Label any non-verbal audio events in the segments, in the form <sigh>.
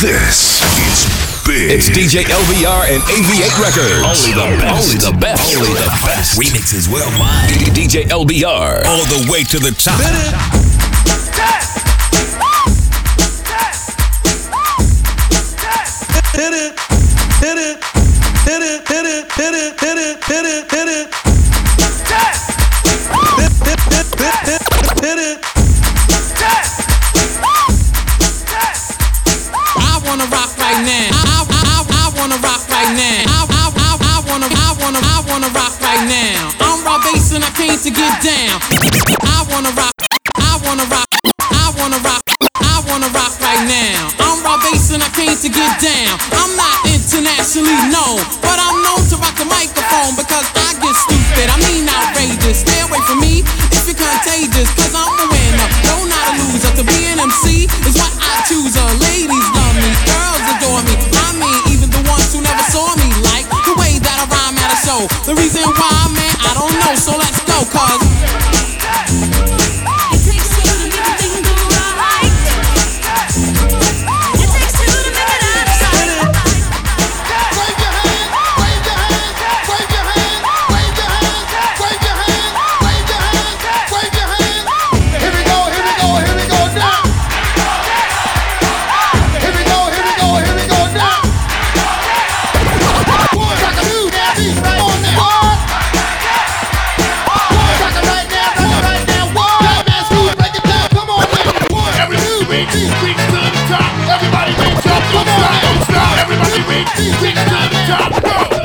This is big. It's DJ LBR and AV8 Records. Only the best. Only the best. Only the best. Remixes worldwide. DJ LBR. All the way to the top. hit it, hit it, hit it, hit it, hit it, hit it, hit it, hit it. Hit, it, hit, hit, hit, hit, hit it. Wanna rock right now. I, I, I, wanna rock right now. I, I, I, I wanna, I wanna, I wanna rock right now. I'm Rob Base and I came to get down. I wanna rock. I wanna rock. I wanna rock. I wanna rock right now. I'm Rob Base and I came to get down. I'm not internationally known, but I'm known to rock the microphone because I get stupid. I mean outrageous. Stay away from me if you're contagious, cause I'm a winner. No, not a loser. To be an MC is what I choose. Uh, ladies The reason why, man, I don't know. So let's go, cause. beat, six to the top, go!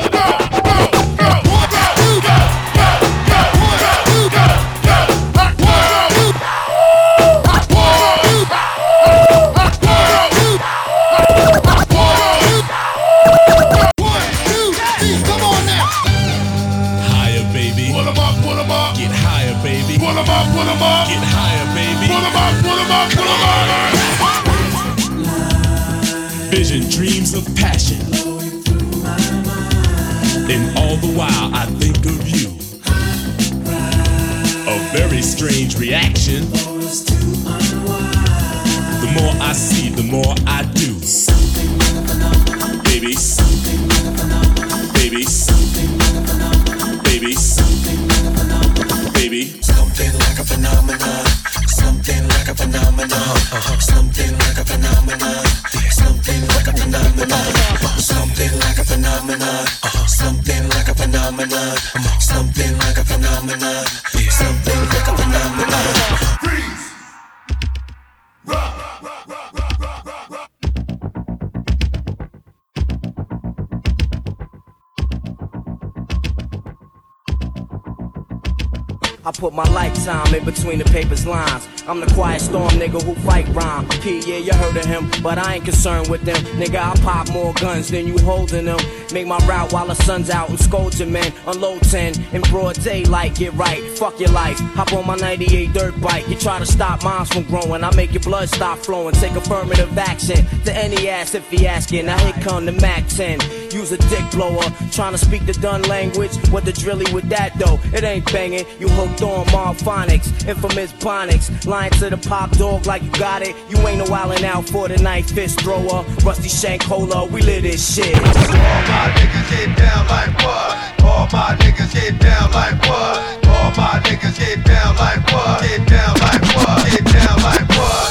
But I ain't concerned with them. Nigga, I pop more guns than you holding them. Make my route while the sun's out and scold your man. Unload 10 in broad daylight, get right. Fuck your life. Hop on my 98 dirt bike. You try to stop minds from growing. I make your blood stop flowing. Take affirmative action to any ass if he asking. Now here come the Mac 10. Use a dick blower. Trying to speak the done language. What the drilly with that though? It ain't banging. You hooked on Marphonics. Infamous Bonics. Lying to the pop dog like you got it. You ain't no wildin' out for the night fist thrower. Rusty Shank Cola. We live this shit. All my niggas get down like what? All my niggas get down like what? All my niggas get down like what? Get down like what? Get down like what?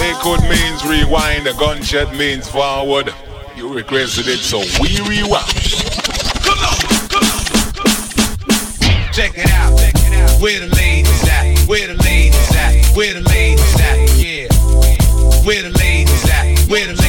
Lakewood means rewind, a gunshot means forward. You requested it, so we rewind. Come Check it out, check it out. Where the ladies at? Where the ladies at? Where the ladies at? Yeah. Where the ladies at? Where the ladies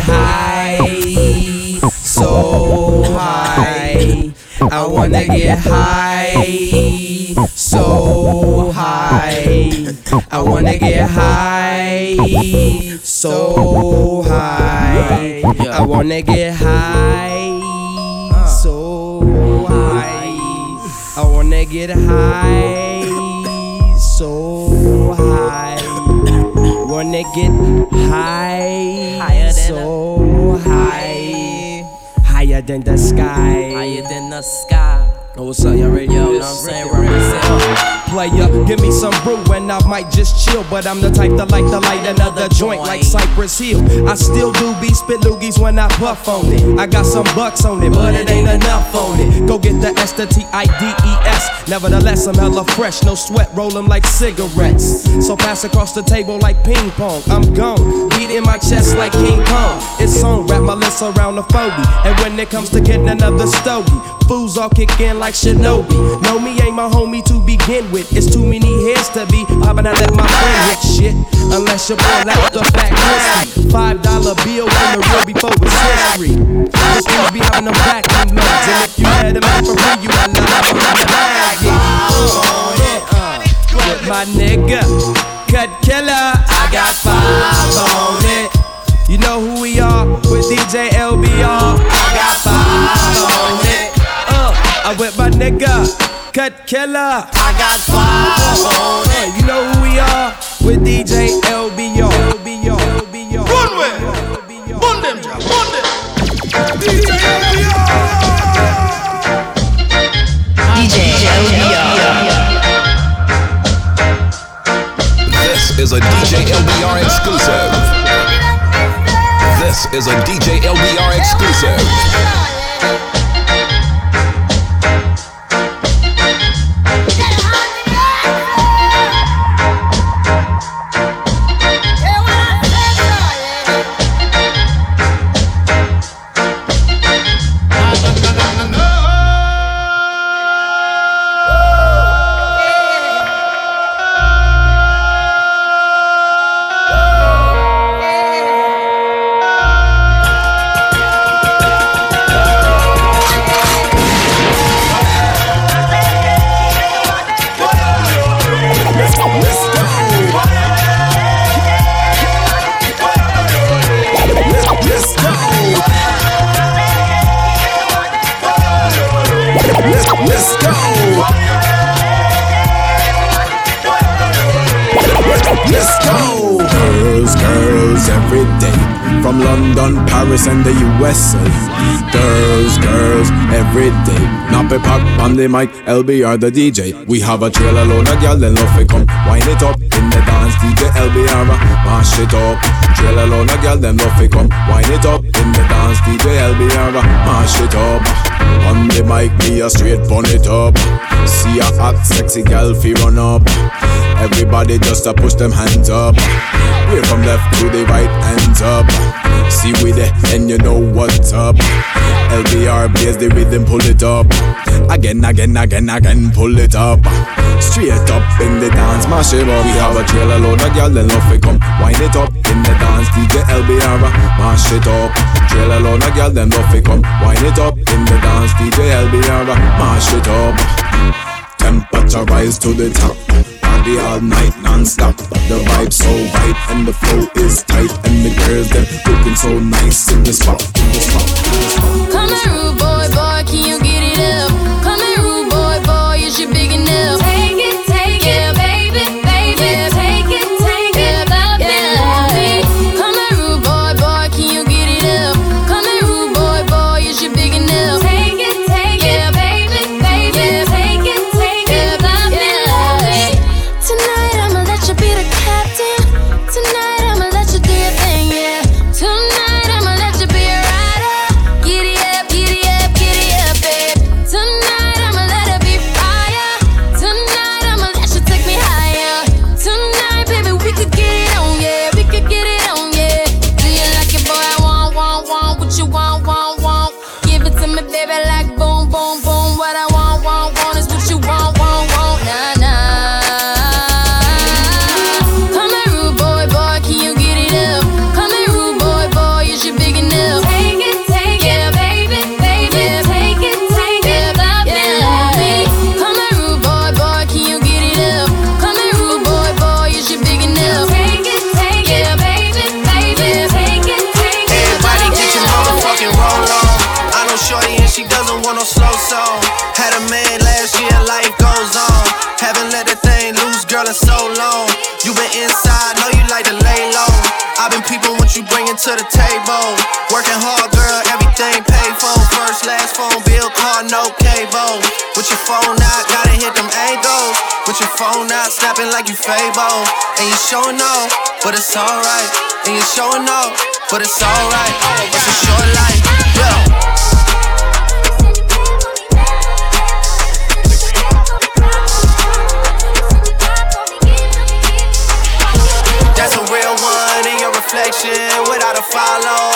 high, so high. I wanna get high, so high. I wanna get high, so high. I wanna get high, so high. I wanna get high, so high. Wanna get high, higher so high. Higher than the sky. Higher than the sky. Oh, what's up, y'all ready? Yo, know what I'm saying? Represent. Player, give me some brew and I might just chill. But I'm the type that like to light another joint like Cypress Hill. I still do be spit loogies when I puff on it. I got some bucks on it, but it ain't enough on it. Go get the S, the T, I, D, E, S. Nevertheless, I'm hella fresh, no sweat, roll 'em like cigarettes. So pass across the table like ping pong. I'm gone, beat in my chest like King Kong. It's on, wrap my lips around the 40. And when it comes to getting another stogie, fools all kick in like Shinobi. No, me ain't my homie to begin with. It's too many heads to be popping. I let my friend hit shit. Unless you pull out the fat whiskey. Five dollar bill in the real before it's history. This dude be having them vacuum nuts. And if you had them out for free, you got love on the bag. With my nigga, Cut Killer, I got five on it. You know who we are with DJ LBR. I got five on it. Uh, I'm with my nigga, Cut Killer. I got five on it. You know who we are with DJ LBR. LBR. LBR. Runway. Bun them, Jack. Bun them. DJ This is a DJ LBR exclusive. This is a DJ LBR exclusive. Every day. Nappy pop on the mic, LBR the DJ. We have a trailer load of gyal, then love it come. Wind it up in the dance, DJ LBR, mash it up. Trailer load of gyal, then love it come. Wind it up in the dance, DJ LBR, mash it up. On the mic, me a straight bun it up. See a hot, sexy gal fi run up. Everybody just a push them hands up. Way from left to the right, hands up. See we there, and you know what's up. LBR plays the rhythm, pull it up. Again, again, again, again, pull it up. Straight up in the dance, mash it up. We have a trailer load of gyal, then love it come. Wind it up in the dance, DJ LBR, mash it up. Trailer load of gyal, then love it come. Wind it up in the dance, DJ LBR, mash it up. Temperature rise to the top. Party all night non-stop. The vibe so right and the flow is tight and the girls them looking so nice in the spot. In the spot. In the spot. Come here, boy, boy, can you get it up? Like you Fable. And you showing off, but it's alright. And you showing off, but it's alright. It's a short life, yeah. That's a real one in your reflection. Without a follow,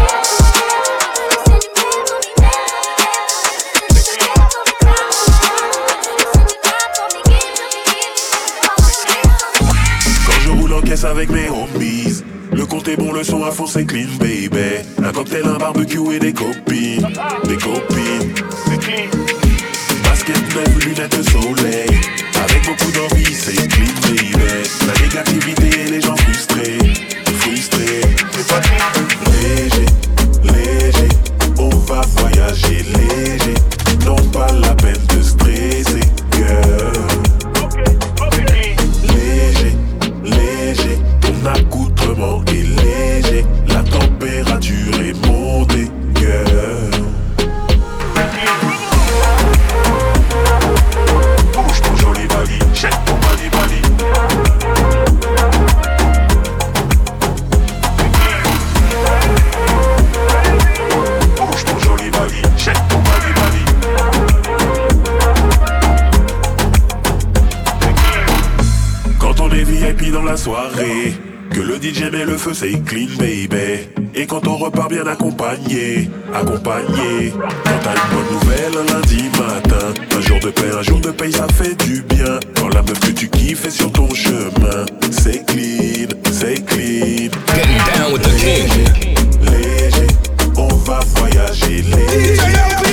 Avec mes homies. Le compte est bon, le son à fond c'est clean baby. Un cocktail, un barbecue et des copines. Des copines. Basket neuf, lunettes de soleil. Avec beaucoup d'envie c'est clean baby. La négativité et les gens frustrés Frustrés Léger, léger. On va voyager léger. Non pas la peine de stresser girl la température est montée, girl. Bouge ton joli bali, jette ton bali. Bouge ton joli bali, jette ton bali bali. Quand on est VIP dans la soirée, que le DJ met le feu, c'est clean baby. Et quand on repart bien accompagné, accompagné. Quand t'as une bonne nouvelle un lundi matin, un jour de paix, un jour de paye, ça fait du bien. Quand la meuf que tu kiffes est sur ton chemin, c'est clean, c'est clean. Getting down with the king. Léger, on va voyager léger.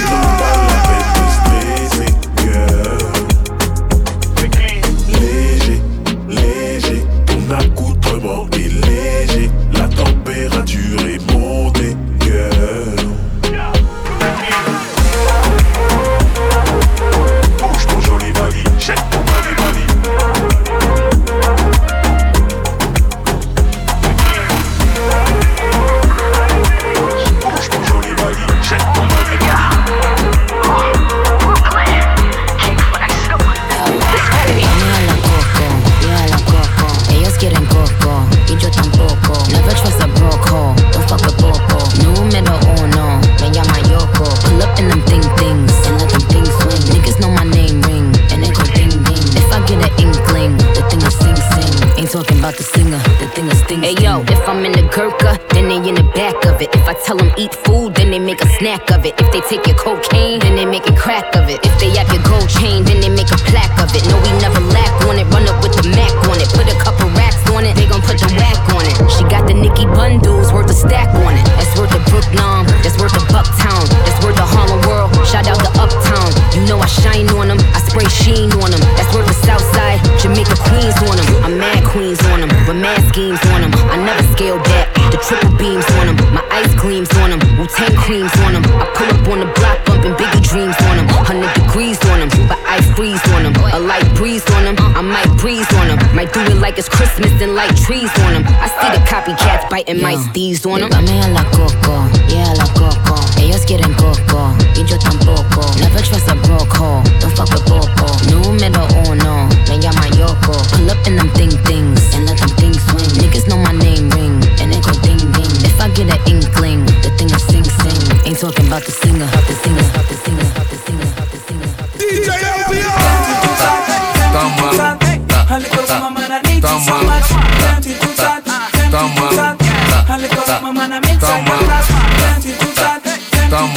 Biting my steez on them. Dame a la coco, yeah, a la coco. Ellos quieren coco, y yo tampoco. Never trust a broke hoe, don't fuck with popo. Número uno, me llama Yoko. Pull up in them thing things, and let them things swing. Niggas know my name ring, and it go ding ding. If I get an inkling, the thing is sing sing. Ain't talking about the singer, the singer, the singer,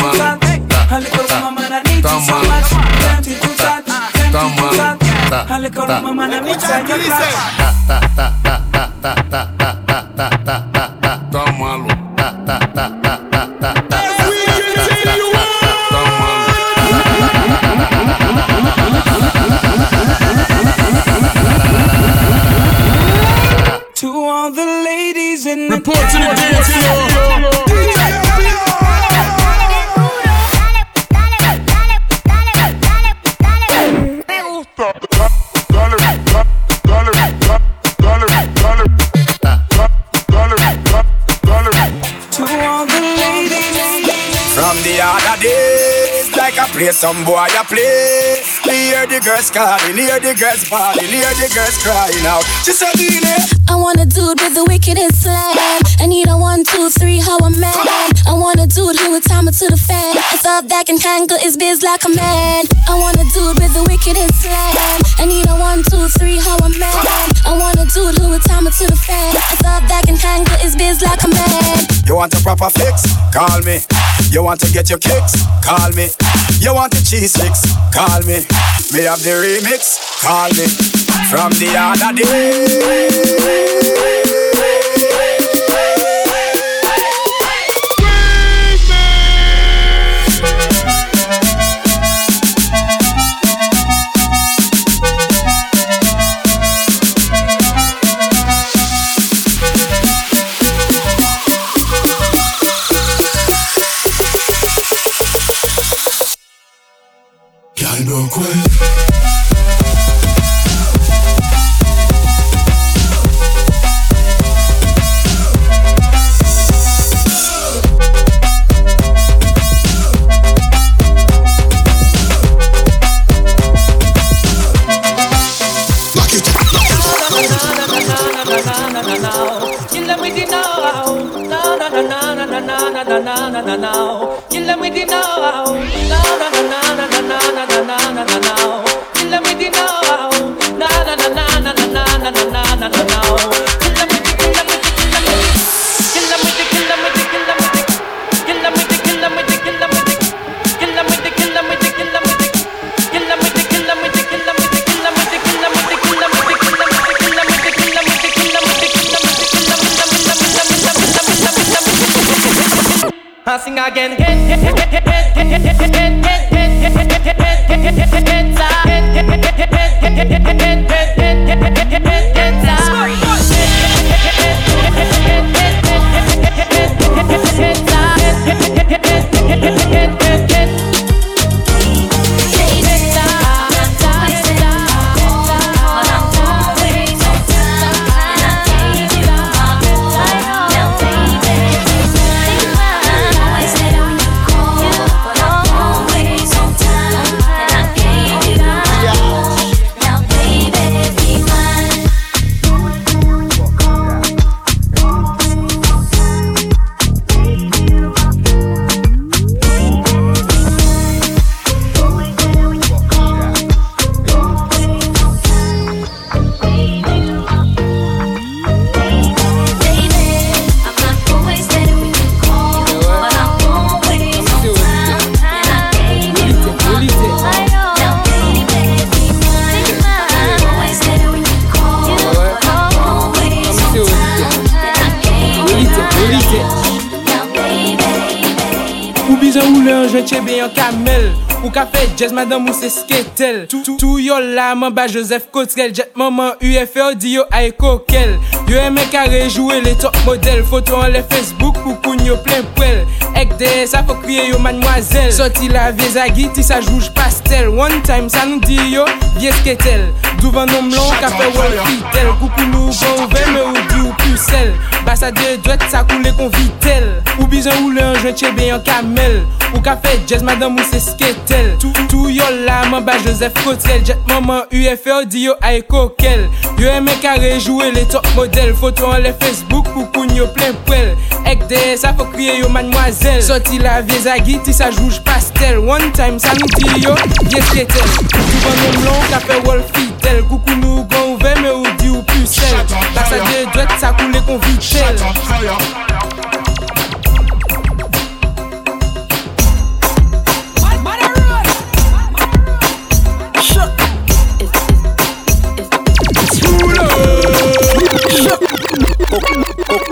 too hot. A I need you so much. Some boy a play. We hear the girls calling, hear the girls bawling, hear the girls crying out. She said, I want a dude with the wickedest slam. I need a one, two, three, how I'm mad. I want a dude who would time it to the fan. It's thug back and handle his biz like a man. I want a dude with the wickedest slam. I need a one, two, three, how I'm mad. I want a dude who would time it to the fan. It's thug back and handle his biz like a man. You want a proper fix? Call me. You want to get your kicks? Call me. You want the cheese sticks? Call me. Me have the remix? Call me. From the other day. Jazz madame ou se sketel. Tou yo la man ba Joseph Kotrel. Jet maman UFO di yo ay kokel. Yo eme kare jowe le top model. Foto an le Facebook pou koun yo plen prel. Ek de sa fò kriye yo manmwazel Soti la vie zagi ti sa jouj pastel. One time sa nou di yo vie sketel Douvan nom lon, ka fe wol fitel Koukou nou bon ouve me ou di ou pusel Basa de dwet sa koule kon vitel Ou bizan ou le anjwen chebe yon kamel. Ou ka fe jazz madame ou se sketel Tou tou yo la man ba Joseph Kotel Jet maman UFO di yo ay kokel. Yo eme kare jowe le top model. Foto an le Facebook koukoun yo plen pwel Ek de sa fò kriye yo manmwazel tel Soti la vez a giti sa jouj pastel One time sa nou ti yo, yes ketel Souvan nou mlon ka fe wol fitel Koukou nou gon ouve me ou di ou pusel Bak sa de dwek sa koule kon vitel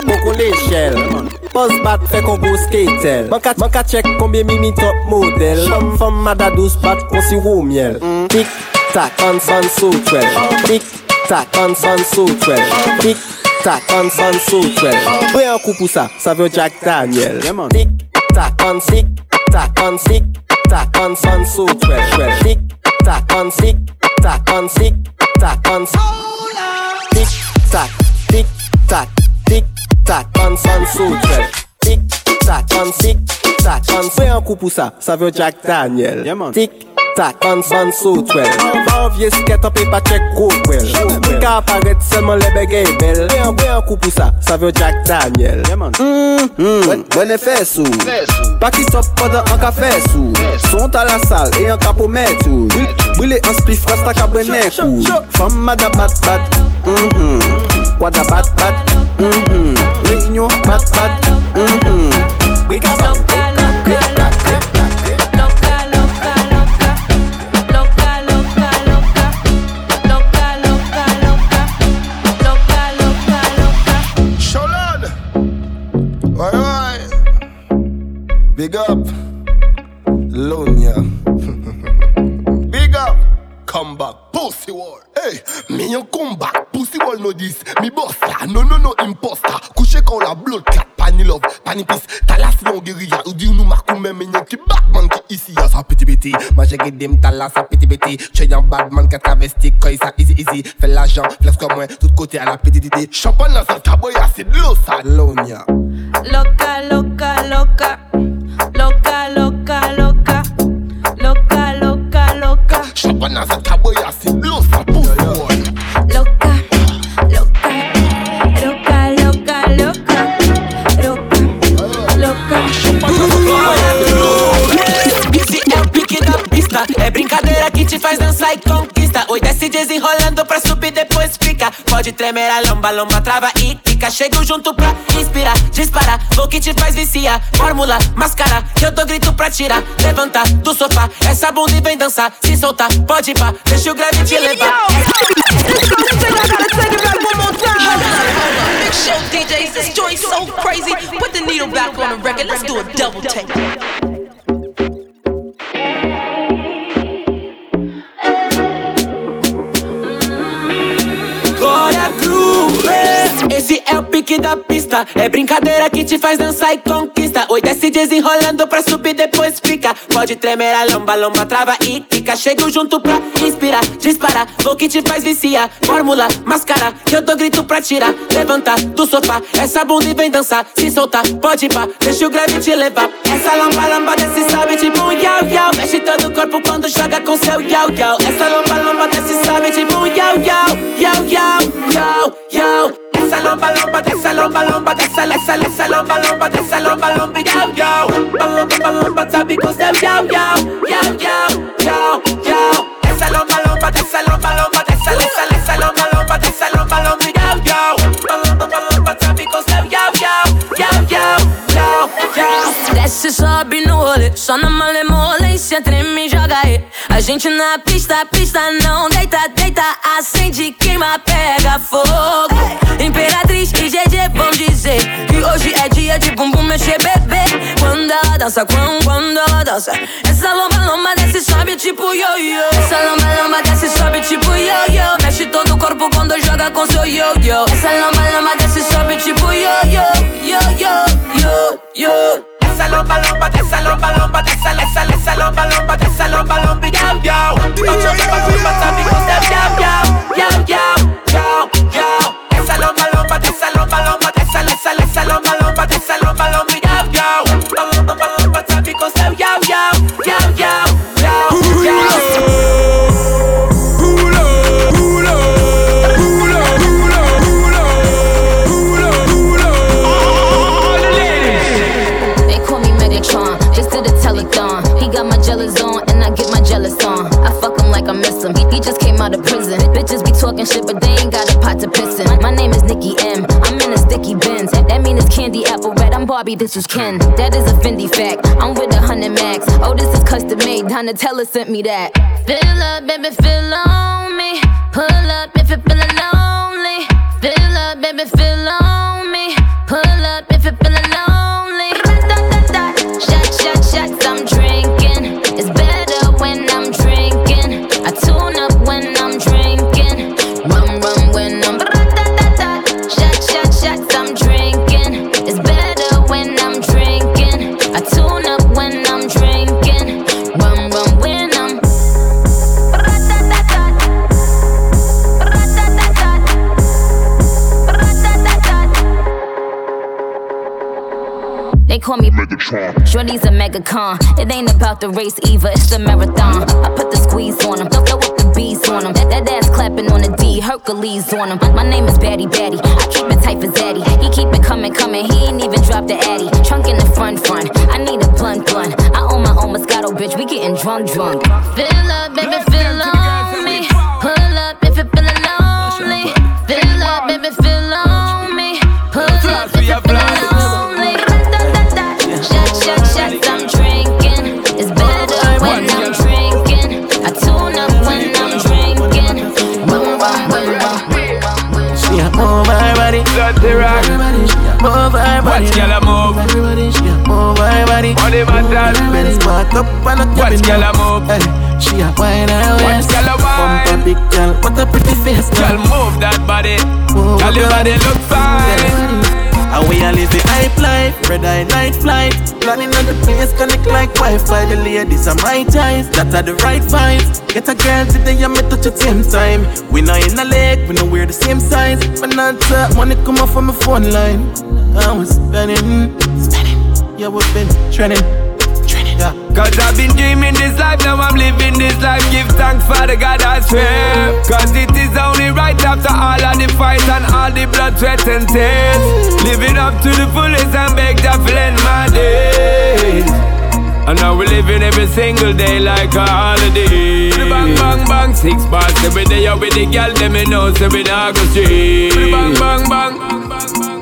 Poco l'échelle Pos bat fe kon go skater Man ka chek konbyen mi mi top model Chom fom mada bat kon si wou miel. Tik tak an san so twel Tik tak an san so twel Tik tak an san so twel Pre an kou pou sa, sa ve Jack Daniel. Tik tak an sik, tak an sik Tak an san so twel Tik tak an sik, tak an sik, tak an sik Tik tak, tik tak tak, an san sou tvel Tik tak, an sik tak, an se an kou pou sa, sa ve Jack Daniel. Tik tak, an san sou tvel An vie sket an pe pa chek koukwel Ka aparet selman lebe gey bel. Ve an ve an kou pou sa, sa ve Jack Daniel. Mwen mm, mm. e fè sou. Pakistop padan an ka fè sou. Sont a la sal, e an ka pou mè tou Bwile an spif, rasta ka bwene kou. Fama da bat bat. Mwen mhm. Wada bat bat mhm. Réunion bat bat mhm. We got some Sholon. Oi, oi. Big up. Lonia. <laughs> Big up. Come back. Pussy wall. Hey, me yon come back. Pussy wall no this. Me boss la. No, no, no imposter. Couché quand la blood clot. Pani love. Pani peace. Talas mon guérilla. Ou di nou makou men men yon ki Batman ki ici. Ya sa petit petit. Ma j'ai dem talas sa petit petit. Che yon badman qui a travesti. Quand ça easy easy. Fais l'argent. Flex comme moi. Tout côté à la petite idée. Champagne dans sa taboya. C'est de l'eau ça. Lonia. Loca, loca, loca. Loca, loca, loca. Loca, loca, loca. Champagne dans sa taboya. L'eau ça. Pussy wall. Loca, loca. Loca, loca, loca. Loca, Esse é o pique da pista. É brincadeira que te faz dançar e conquista. Oi, desce desenrolando Pode tremer a lomba, lomba trava e fica. Chego junto pra inspirar, disparar. Vou que te faz viciar. Fórmula, máscara, que eu dou grito pra tirar. Levanta do sofá, essa bunda e vem dançar. Se soltar, pode ir pá, deixa o grave te levar. Show DJs, this joint's so crazy. Put the needle back on the record. Let's do a double take. Hey! Esse é o pique da pista. É brincadeira que te faz dançar e conquista. Oi, desce desenrolando pra subir, depois fica. Pode tremer a lomba, lomba trava e fica. Chego junto pra inspirar, disparar. Vou que te faz viciar. Fórmula, máscara, que eu dou grito pra tirar. Levanta do sofá, essa bunda e vem dançar. Se soltar, pode pá, deixa o grave te levar. Essa lomba, lomba desce, sobe tipo um yau, yau. Mexe todo o corpo quando joga com seu yau, yau. Essa lomba, lomba desce, sobe tipo um yau, yau. Yau, yau, yau, yau. Essa lomba, dessa lomba, dessa, essa, essa lomba, dessa lomba, lomba, yau, yau. Lomba, lomba, sabe com seu yau, yau, yau, yau, yau, yau. Essa lomba, dessa lomba, essa, Desce, sobe no rolê, só na malemolência, treme e joga aí. A gente na pista, pista não deita, deita, acende, queima, pega fogo. Imperatriz e GG vão dizer que hoje é dia de bumbum mexer, bebê. Quando ela dança, quando, quando ela dança, essa lomba, lomba desce, sobe tipo yo-yo. Essa lomba, lomba desce, sobe tipo yo-yo. Mexe todo o corpo quando joga com seu yo-yo. Essa lomba, lomba desce, sobe tipo yo-yo, yo-yo, yo-yo. Essa lomba, lomba, dessa lomba, lomba, essa lomba, lomba, dessa lomba, lomba, yau, yau. Lomba, lomba, sabe talking shit, but they ain't got a pot to piss in. My name is Nicki M. I'm in a sticky Benz. That mean it's candy apple red. I'm Barbie, this is Ken. That is a Fendi fact. I'm with a hundred max. Oh, this is custom made. Donatella sent me that. Fill up, baby, fill on me. Pull up if you're feeling lonely. Fill up, baby, fill on me. Pull up if you're Shorty's a Megatron. It ain't about the race either, it's the marathon. I put the squeeze on them, throw up the bees on them. That, that ass clapping on the D, Hercules on them. My name is Batty Batty. I keep it tight for Zaddy. He keep it coming, coming. He ain't even dropped the Addy. Trunk in the front, front. I need a blunt, blunt. I own my own Moscato, bitch. We getting drunk, drunk. Body, Dirty rock. move her body. Watch girl move. Everybody, she a move her body. Body matters. Belly squat up and a Watch girl move. She a wine Watch waist. girl a wine. Bump a big girl, what a pretty face, Girl move that body. Move Girl your body. look fine. And we a live the hype life, red eye night flight. Planning on the place, connect like Wi-Fi. The ladies are my ties, that are the right vibes. Get a girl today, and me touch at same time. We not in a lake, we know we're the same size. But not uh, money come off from my phone line. I was spending, spending. Yeah, we've been trending. Cause I've been dreaming this life, now I'm living this life. Give thanks for the God I swear. Cause it is only right after all of the fight and all the blood, sweat, and tears. Living up to the fullest and beg to end my days. And now we're living every single day like a holiday. Bang, bang, bang, six bars every day out with the girl, them me know, so we not go straight. Bang, bang, bang.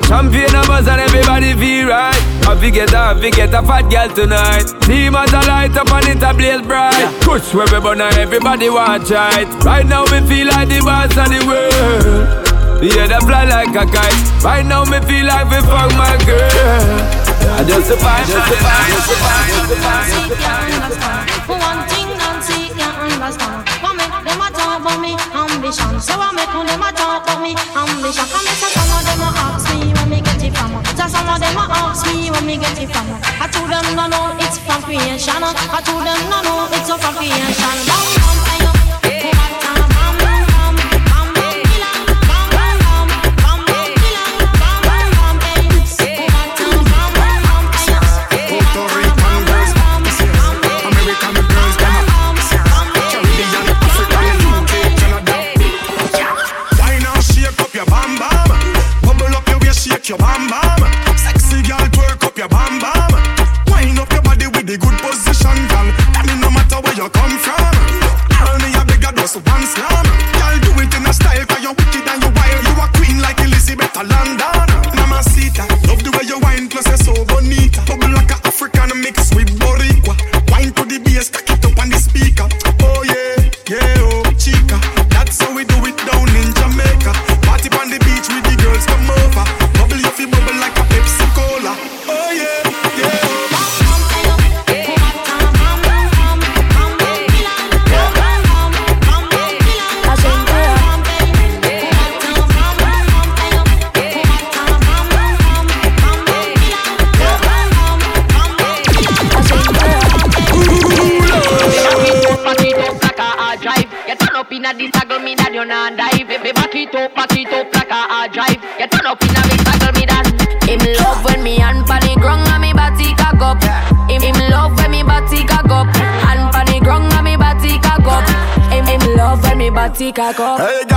Champagne a buzz and everybody feel right. I forget I forget a fat girl tonight. Team as a light up and it a blaze bright. Push where we burn everybody watch it. Right now we feel like the boss of the world. Yeah, they fly like a kite. Right now me feel like we fuck my girl. I just survive, just survive, just survive, just survive. One thing Nancy can't understand. What make them a talk about me ambition? So what make them a talk about me ambition? Come so some of them me get it from. I told them no no, it's from creation. I told them no no, it's from creation. Bam. Bam body cock. Hey,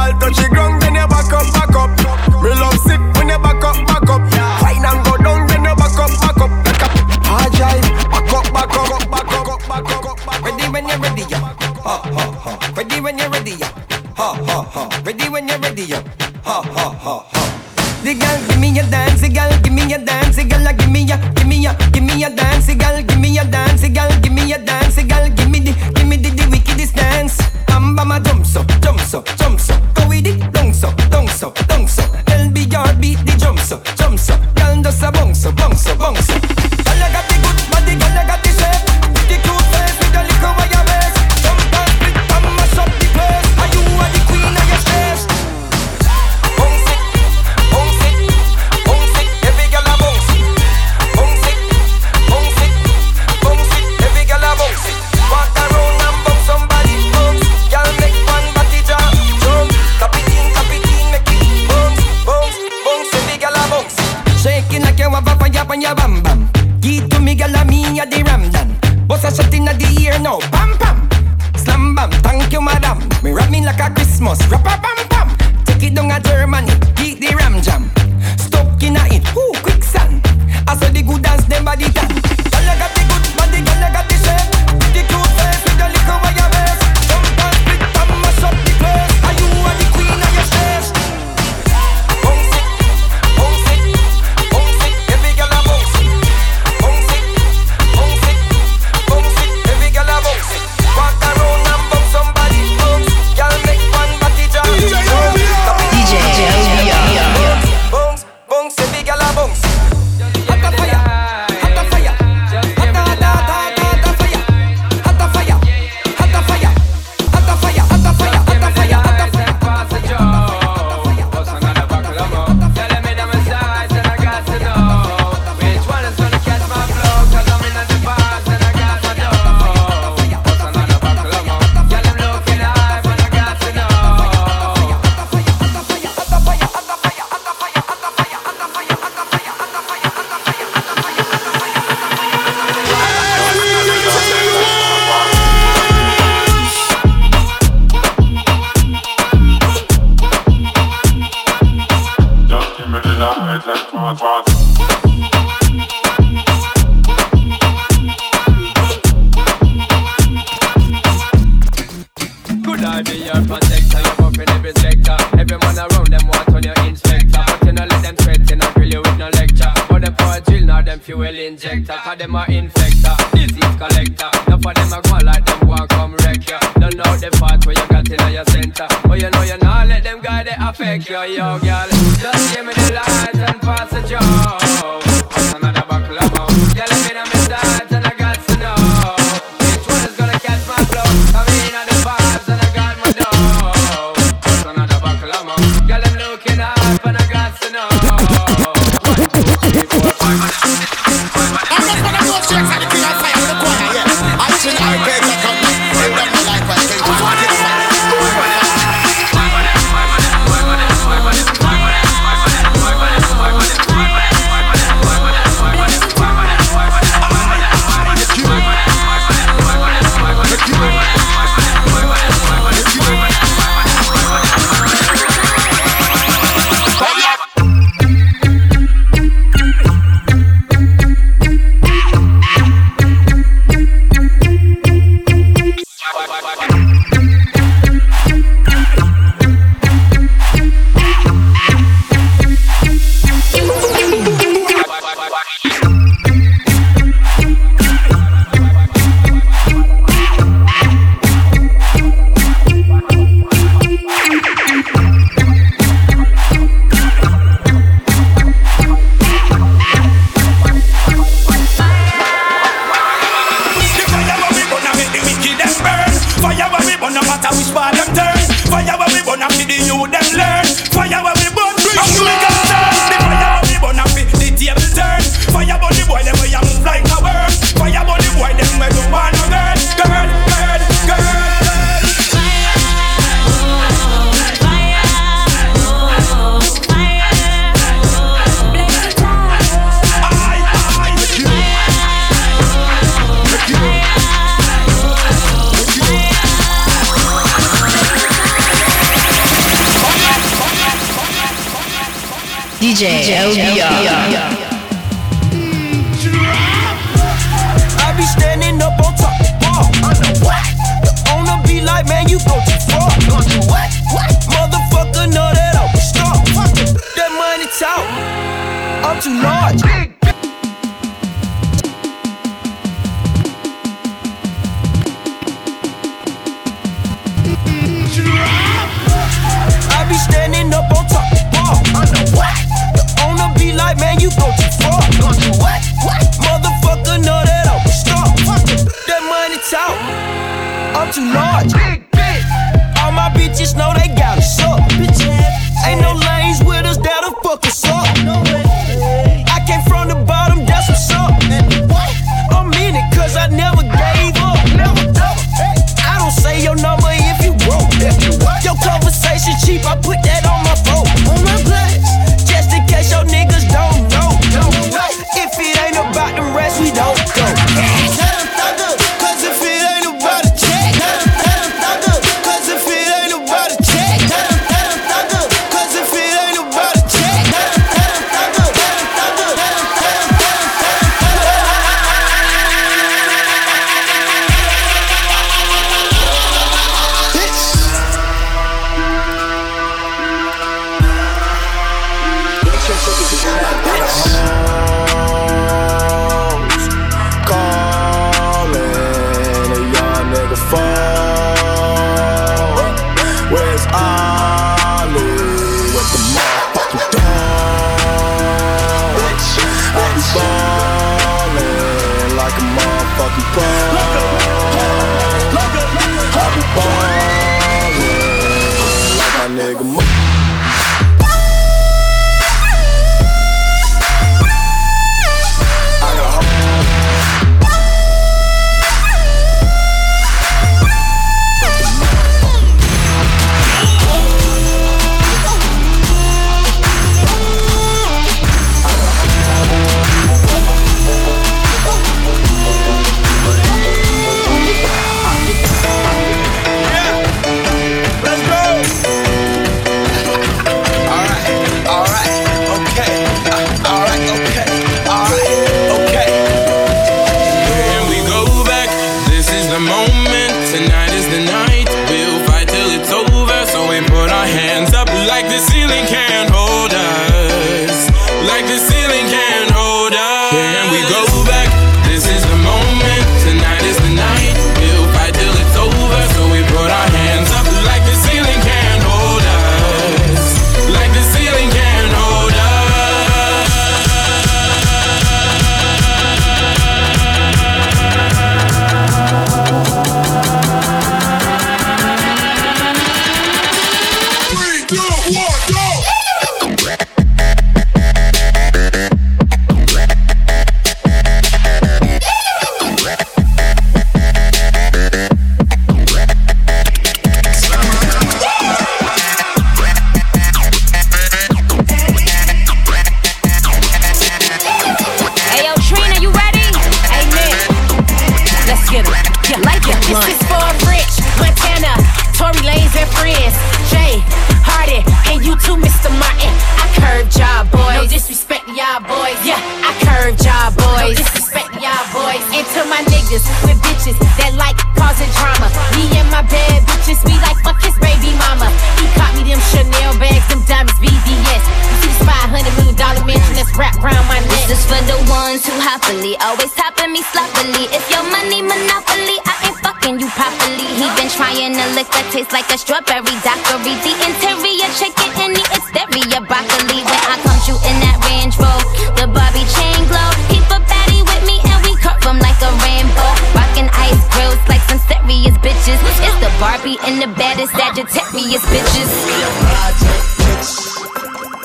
bitches.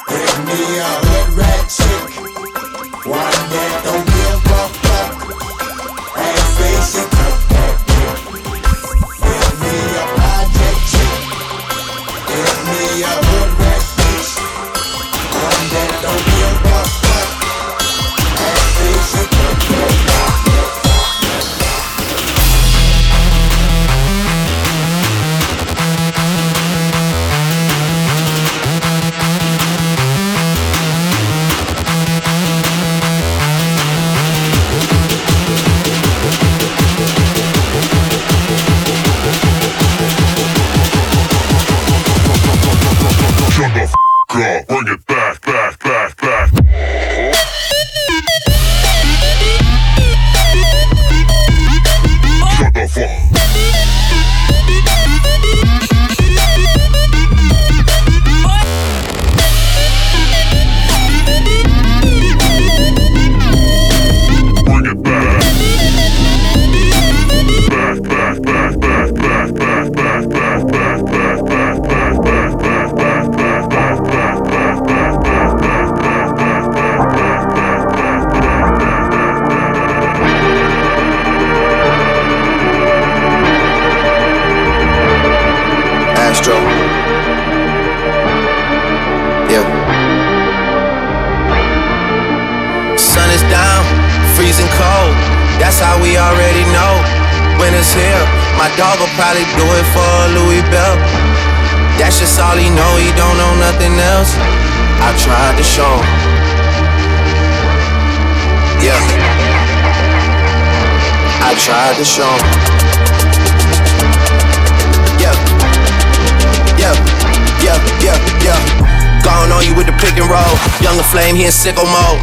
Bring me up. In sicko mode.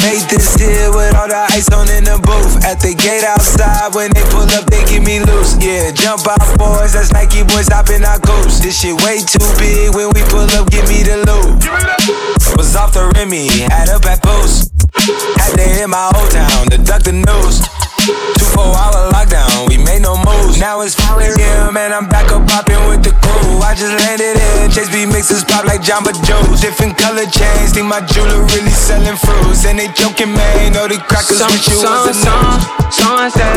Made this deal with all the ice on in the booth. At the gate outside, when they pull up, they give me loose. Yeah, jump out, boys. That's Nike boys hopping our goose. This shit way too big. When we pull up, give me the loot. Was off the Remy, had up at Boost. Had to hit my old town to duck the news. Two four hour lockdown, we made no moves. Now it's 4 a.m. and I'm back up popping with the crew. I just landed in, Chase B mixes pop like Jamba Juice. Different color chains, think my jeweler really selling fruits. And they joking, man, know the crackers Some- with you some- was a some- Someone said,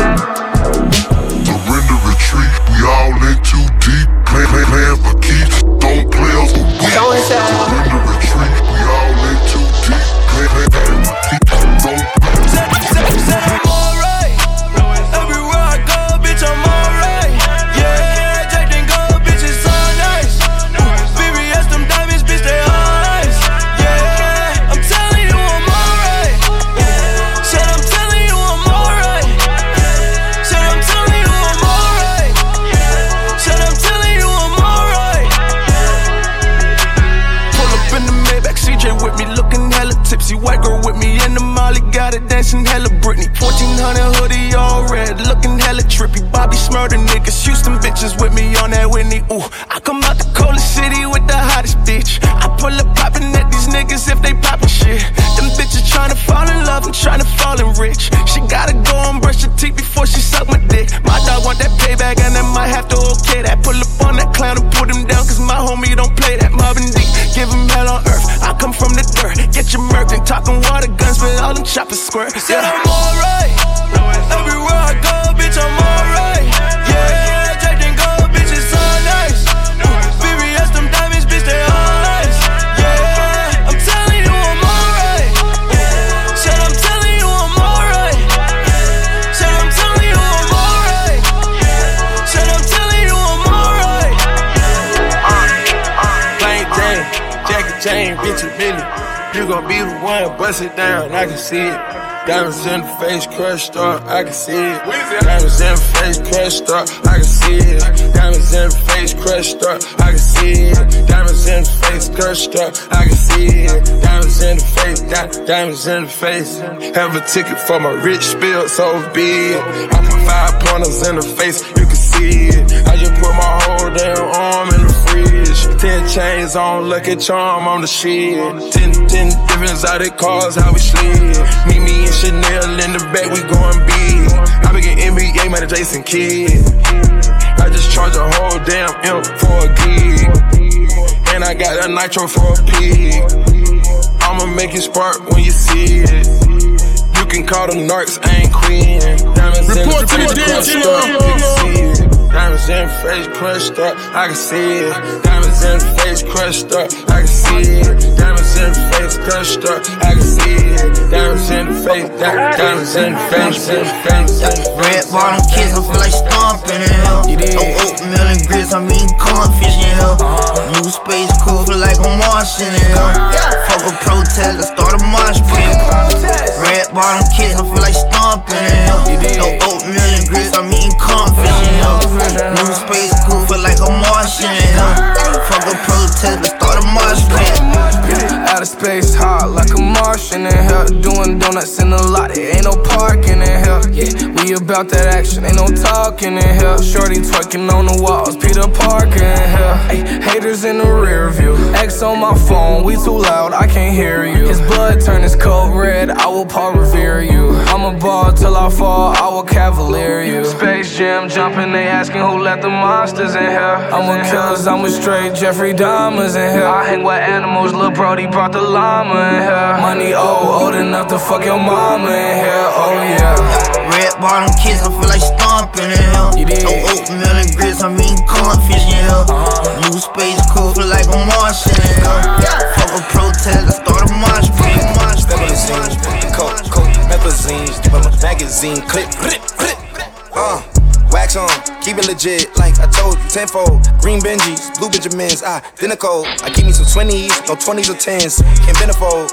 Surrender retreat, we all in too deep. Play, play, playing for keeps, don't play us for weeks. Someone said- Bobby Shmurda niggas, Houston bitches with me on that Whitney. Ooh, I come out the coldest city with the hottest bitch. I pull up popping at these niggas if they poppin' shit. Them bitches tryna fall in love and tryna fall in rich. She gotta go and brush her teeth before she suck my dick. My dog want that payback and I might have to okay that. Pull up on that clown and put him down, cause my homie don't play that Marvin D. Give him hell on earth. I come from the dirt. Get your murked and talking water guns, with all them choppers squirt. Said I'm alright. Bust it down, I can see it. Diamonds in the face, crushed up, I can see it. Diamonds in the face, crushed up, I can see it. Diamonds in the face, crushed up, I can see it. Diamonds in the face, crushed up, I can see it. Diamonds in the face, di- diamonds in the face. Have a ticket for my rich spill, so be it. I put five pointers in the face, you can see it. I just put my whole damn arm in. Ten chains on, lucky charm on the shit. Ten, ten different exotic cars, how we slid. Meet me and Chanel in the back, we going big. I be getting NBA, man, Jason Kidd. I just charge a whole damn M for a gig. And I got a nitro for a pig. I'ma make it spark when you see it. You can call them narcs, I ain't queen. Diamonds Report the to the face, crushed DJ. up, you can see it. Diamonds in the face, crushed up, I can see it. Diamonds in the face, crushed up, I can see it. Diamonds in the face, crushed up, I can see it. Diamonds in the face, diamonds in the face, in the face. Red bottom kids, I feel like stomping in hell. No oatmeal and grits, I'm eating cornfish in hell. Uh-huh. New space cool, feel like I'm Martian in hell. Fuck a protest, let's start a march pit. Red bottom kids, I feel like stomping in. No oatmeal and grits, I'm eating cornfish. New space cool, feel like I'm Martian. Fuck a protest, let's start a march pit. Outer space hot like a Martian in here. Doing donuts in the lot, there ain't no parking in here. Yeah, we about that action, ain't no talking in here. Shorty twerking on the walls, Peter Parker in here. Ay, haters in the rear view. X on my phone, we too loud, I can't hear you. His blood turn his coat red, I will Paul revere you. I'm a ball till I fall, I will cavalier you. Space Jam jumping, they asking who let the monsters in here. I'm a killers, I'm with straight Jeffrey Dahmers in here. I hang with animals, Lil Brody brought the llama in here. Money old, old enough to fuck your mama in here, oh yeah. Red bottom kids, I feel like stomping in hell. No oatmeal and grits, I'm eating cornfish in hell. New space cool, feel like I'm Martian in hell. Fuck a protest, let's start a march pit. March pit. Methazine, coke, coke, methazine, but my magazine clip, clip, clip. Uh, wax on, keep it legit, like I told you, tenfold. Green Benjis, blue Benjamins, identical. I give me some 20s, no 20s or 10s, can't benefold.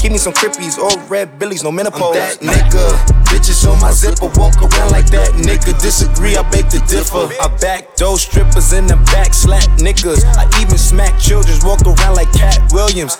Give me some crippies or red billies, no menopause. I'm that nigga, bitches on my zipper, walk around like that nigga. Disagree, I beg to differ. I back those strippers in the back, slap niggas. I even smack children, walk around like Katt Williams.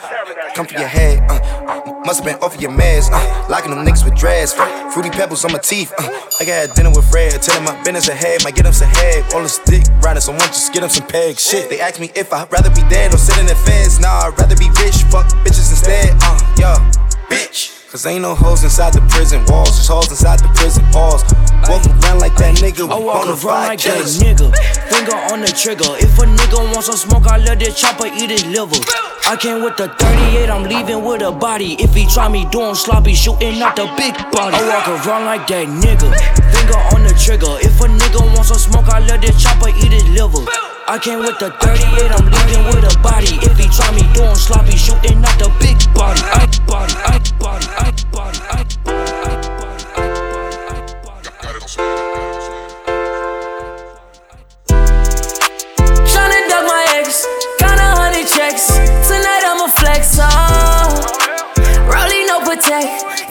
Come for your head, uh, Must've been off of your mask, uh, locking them niggas with dreads. Fruity pebbles on my teeth, uh, I had dinner with Fred. Tell him my business ahead, might get him some head. All the stick riding, someone just get him some pegs. Shit, they ask me if I'd rather be dead or sit in the feds. Nah, I'd rather be rich, fuck bitches instead, uh, yeah, bitch. Cause ain't no hoes inside the prison walls, just hoes inside the prison walls. Walk around like that nigga with I walk around like that nigga, finger on the trigger. If a nigga wants some smoke, I let that chopper eat his liver. I came with the 38, I'm leaving with a body. If he try me doing sloppy, shooting out the big body. I walk around like that nigga, finger on the trigger. If a nigga wants some smoke, I let that chopper eat his liver. I came with the 38, I'm leaving with a body. If he try me doing sloppy, shooting out the big body. I body, I body,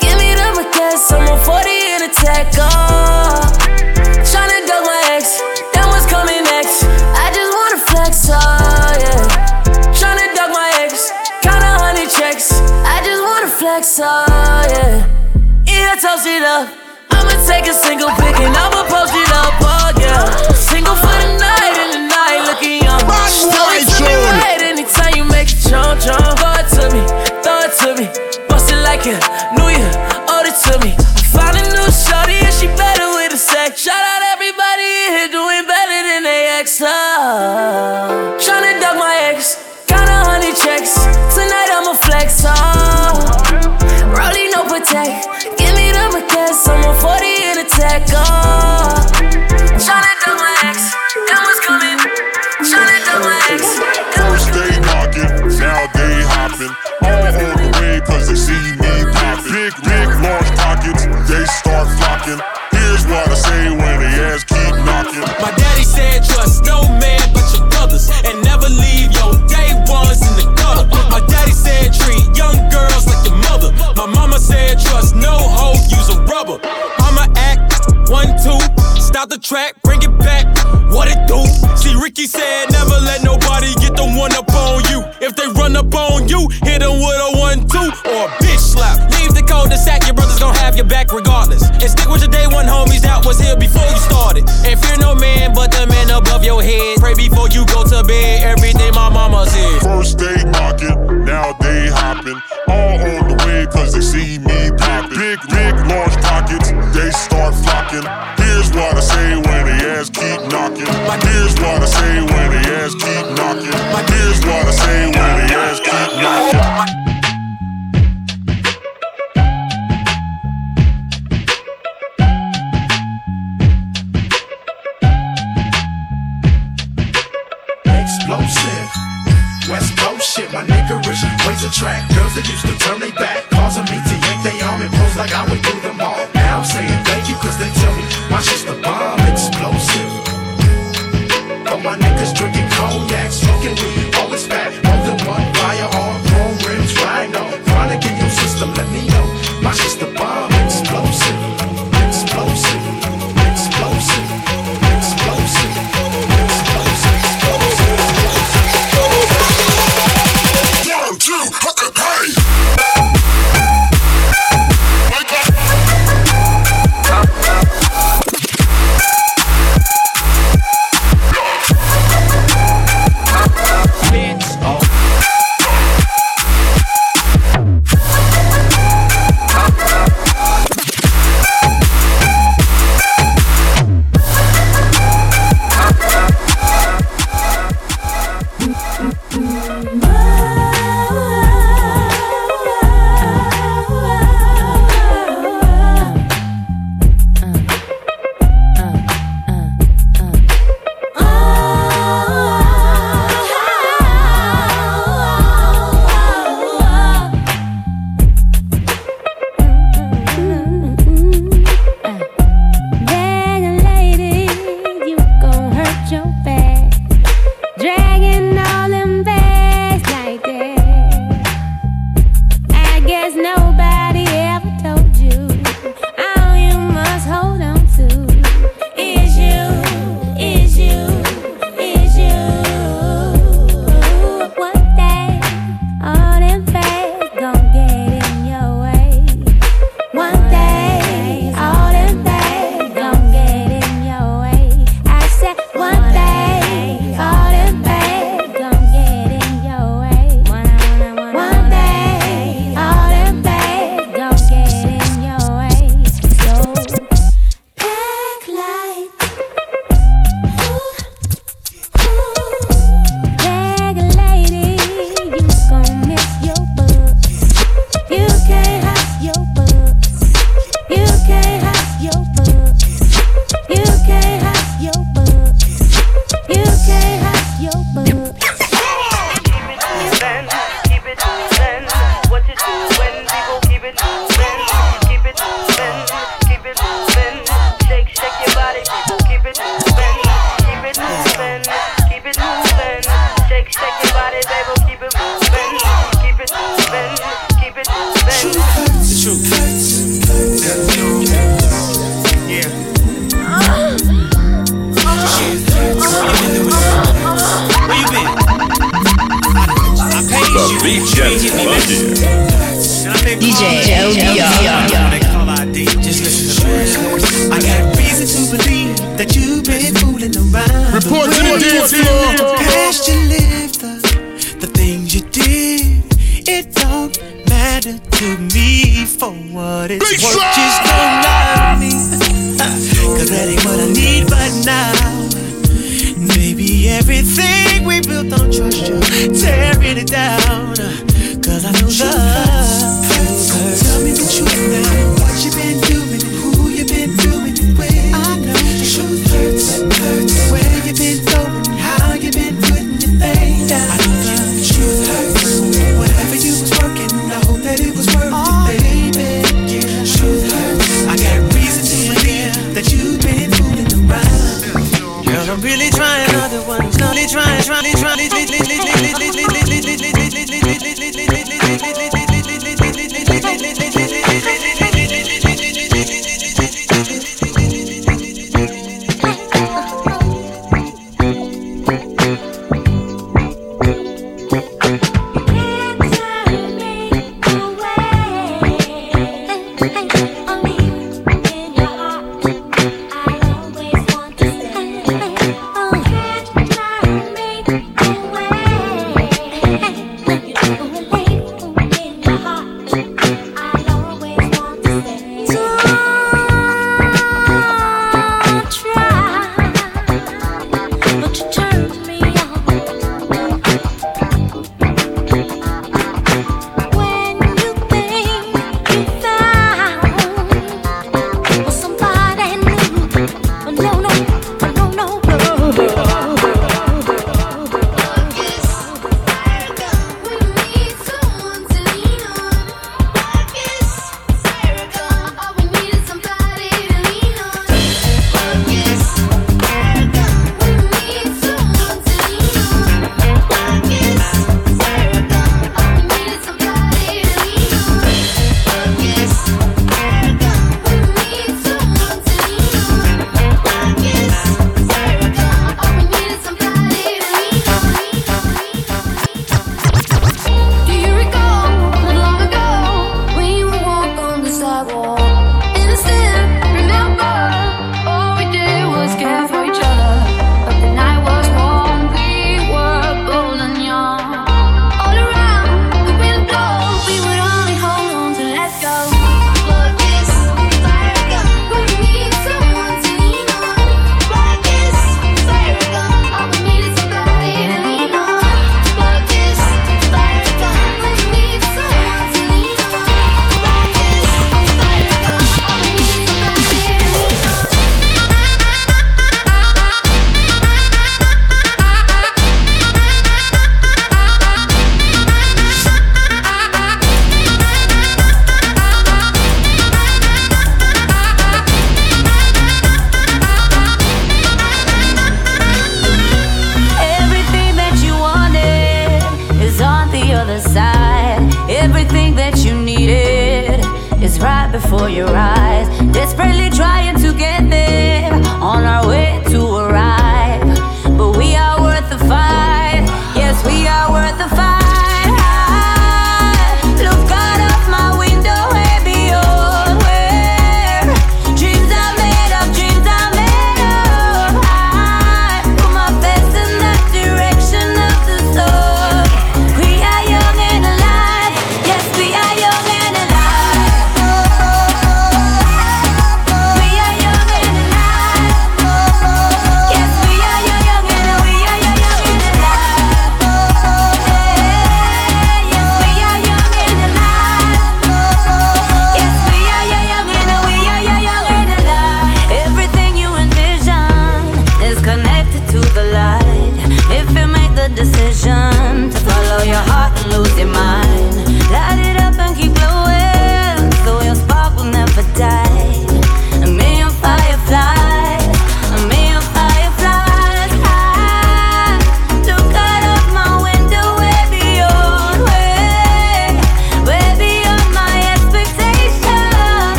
Give me the. I'm on 40 in a tech, oh. Tryna duck my ex, then what's coming next? I just wanna flex, oh, yeah. Tryna my ex, got a hundred checks. I just wanna flex, oh, it up. I'ma take a single pic and I'ma post it up, oh, yeah. Single for the night and the night looking young. Throw it to me right anytime you make it jump, jump. Throw it to me, throw it to me. Bust it like a new year, owed it to me. I found a new shorty and she better with the sex. Shout out everybody in here doing better than they ex. Oh. Tryna duck my ex, got a hundred checks. Tonight I'ma flex, oh. Rolling no protect, the. I'm on 40 in a tech, oh. Tryna duck my ex, that was coming. Tryna duck my ex. First they knocking, now they hopping. All on the way cause they see me popping. Big, big, large pockets, they start flocking. Here's what I say when they ass keep knocking. My daddy said trust no man Ricky said never let nobody get the one up on you. If they run up on you, hit them with a one two or a bitch slap. Leave the cul-de-sac, your brothers gon' have your back regardless. And stick with your day one homies that was here before you started. And fear no man but the man above your head. Pray before you go to bed. Everything my mama said.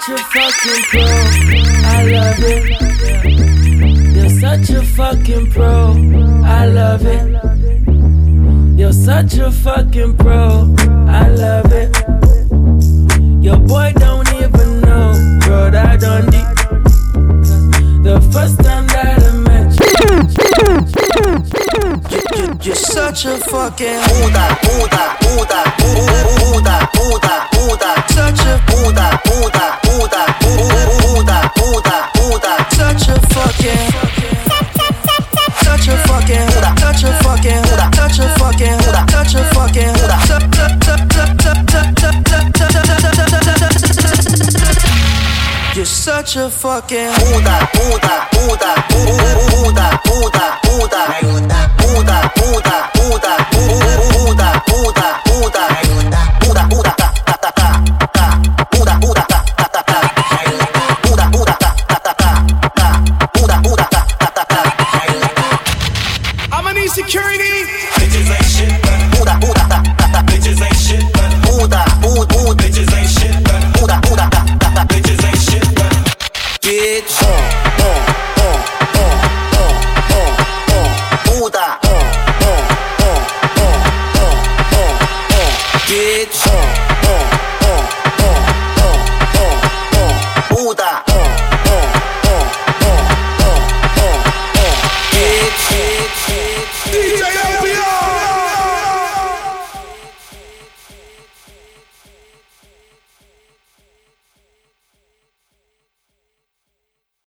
Fucking pro. I love it. You're such a fucking pro. I love it. You're such a fucking pro. I love it. Your boy don't even know, bro. That done deep. The first time that I met you, you're such a fucking Buddha, Buddha, Buddha, Buddha, Buddha, Buddha, such a Buddha, Buddha, Buddha, Buddha, fucking. Touch your fucking, touch your fucking, touch your fucking, touch your fucking, You're such a fucking Buda, Buda, Buda, Buda, Buda, Buda, Buda, Buda,